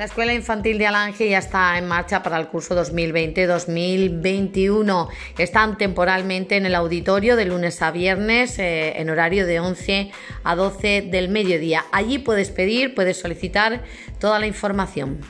La Escuela Infantil de Alange ya está en marcha para el curso 2020-2021. Están temporalmente en el auditorio de lunes a viernes eh, en horario de 11 a 12 del mediodía. Allí puedes pedir, puedes solicitar toda la información.